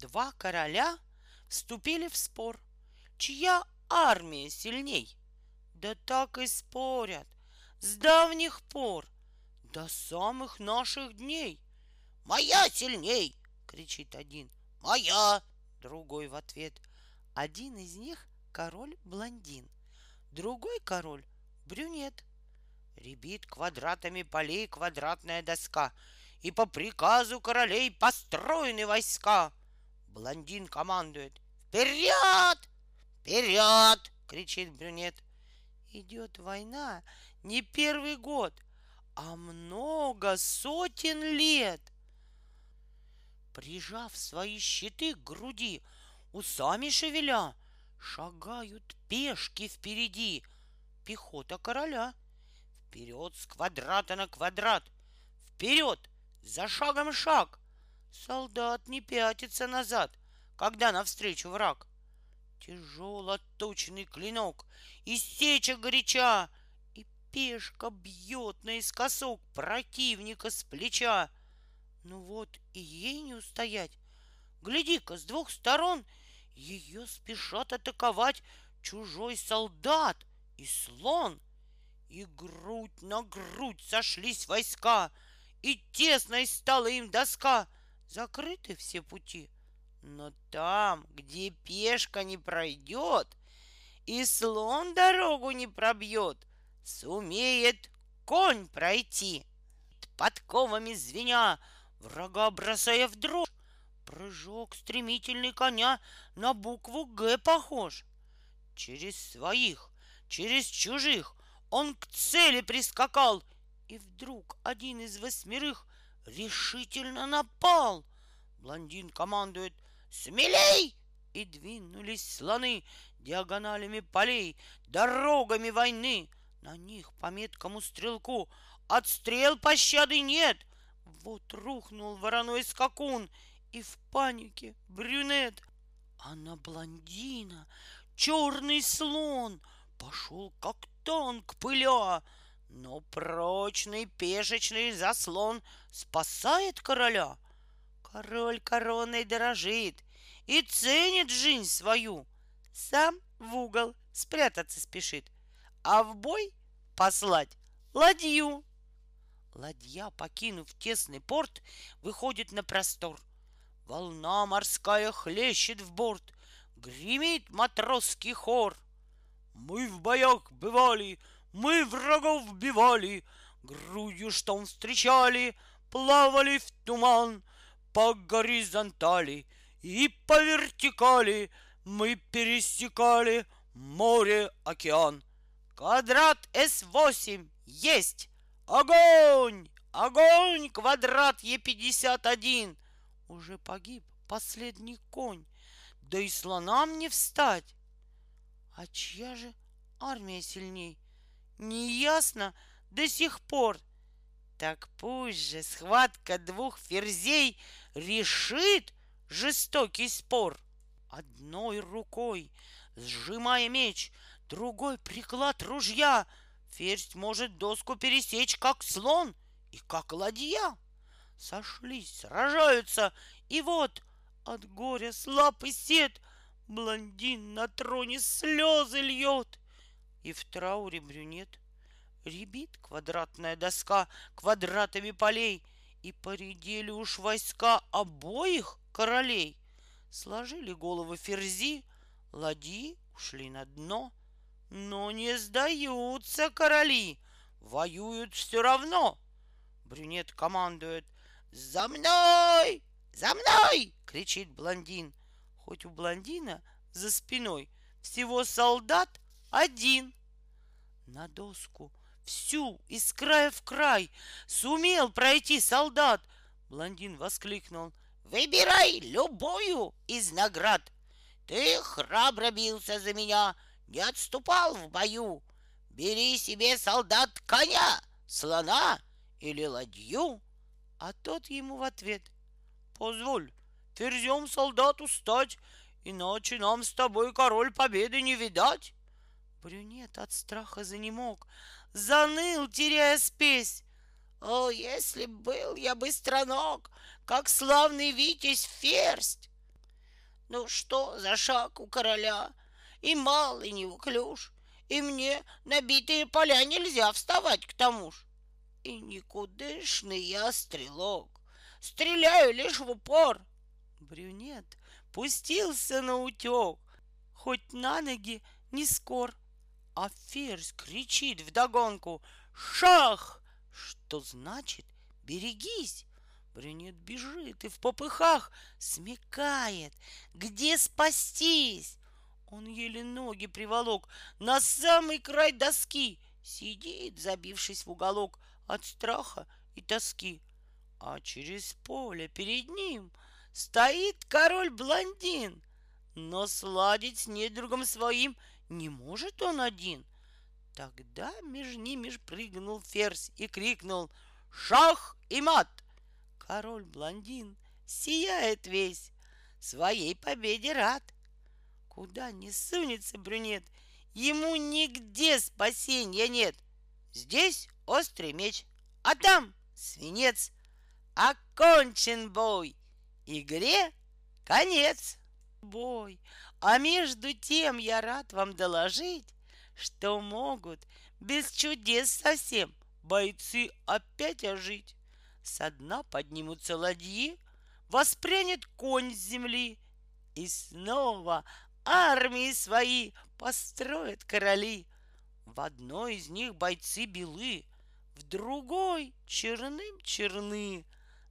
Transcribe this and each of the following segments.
Два короля вступили в спор, чья армия сильней. Да так и спорят с давних пор до самых наших дней. «Моя сильней!» — кричит один. «Моя!» — другой в ответ. Один из них — король-блондин, другой король — брюнет. Ребит квадратами полей квадратная доска, и по приказу королей построены войска. Блондин командует «Вперед! Вперед!» — кричит брюнет. Идет война не первый год, а много сотен лет. Прижав свои щиты к груди, усами шевеля, шагают пешки впереди, пехота короля. Вперед с квадрата на квадрат, вперед, за шагом шаг. Солдат не пятится назад, когда навстречу враг. Тяжело точный клинок, и сеча горяча, и пешка бьет наискосок противника с плеча. Ну вот и ей не устоять. Гляди-ка, с двух сторон ее спешат атаковать чужой солдат и слон. И грудь на грудь сошлись войска, и тесной стала им доска. Закрыты все пути, но там, где пешка не пройдет, и слон дорогу не пробьет, сумеет конь пройти. Подковами звеня, врага бросая в дрожь, прыжок стремительный коня на букву «Г» похож. Через своих, через чужих он к цели прискакал, и вдруг один из восьмерых решительно напал. Блондин командует «Смелей!» И двинулись слоны диагоналями полей, дорогами войны. На них по меткому стрелку отстрел пощады нет. Вот рухнул вороной скакун, и в панике брюнет. А на блондина черный слон пошел как танк пыля. Но прочный пешечный заслон спасает короля. Король короной дорожит и ценит жизнь свою. Сам в угол спрятаться спешит, а в бой послать ладью. Ладья, покинув тесный порт, выходит на простор. Волна морская хлещет в борт, гремит матросский хор. Мы в боях бывали, мы врагов бивали, грудью штом встречали, плавали в туман по горизонтали и по вертикали мы пересекали море, океан. Квадрат С8 есть! Огонь! Огонь! Квадрат Е51! Уже погиб последний конь, да и слонам не встать. А чья же армия сильней? Неясно до сих пор. Так пусть же схватка двух ферзей решит жестокий спор. Одной рукой, сжимая меч, другой приклад ружья, ферзь может доску пересечь, как слон и как ладья. Сошлись, сражаются, и вот от горя слаб и сед блондин на троне слезы льет. И в трауре брюнет ребит квадратная доска квадратами полей, и поредели уж войска обоих королей. Сложили головы ферзи, ладьи ушли на дно. Но не сдаются короли, воюют все равно. Брюнет командует «За мной! За мной!» — кричит блондин. Хоть у блондина за спиной всего солдат один. На доску всю из края в край сумел пройти солдат. Блондин воскликнул. Выбирай любую из наград. Ты храбро бился за меня, не отступал в бою. Бери себе, солдат, коня, слона или ладью. А тот ему в ответ. Позволь, ферзем солдату стать, Иначе нам с тобой, король, победы не видать. Брюнет от страха занемог, заныл, теряя спесь. О, если б был я быстроног, как славный Витязь Ферсть! Ну что за шаг у короля? И малый не уклюж, и мне на битые поля нельзя вставать к тому ж. И никудышный я стрелок, стреляю лишь в упор. Брюнет пустился на утек, хоть на ноги не скор. А ферзь кричит вдогонку «Шах!» Что значит «Берегись!» Брюнет бежит и в попыхах смекает, где спастись. Он еле ноги приволок на самый край доски, сидит, забившись в уголок от страха и тоски. А через поле перед ним стоит король-блондин, но сладить с недругом своим не может он один. Тогда между ними прыгнул ферзь и крикнул «Шах и мат!» Король-блондин сияет весь, своей победе рад. Куда не сунется брюнет, ему нигде спасения нет. Здесь острый меч, а там свинец. Окончен бой, игре конец. Бой, а между тем я рад вам доложить, что могут без чудес совсем бойцы опять ожить. Со дна поднимутся ладьи, воспрянет конь с земли, и снова армии свои построят короли. В одной из них бойцы белы, в другой черным черны,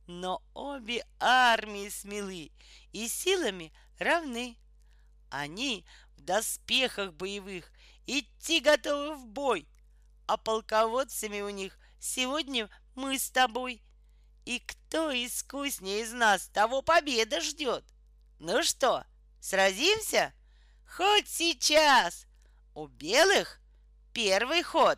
но обе армии смелы и силами равны. Они в доспехах боевых идти готовы в бой, а полководцами у них сегодня мы с тобой. И кто искуснее из нас, того победа ждет. Ну что, сразимся? Хоть сейчас. У белых первый ход.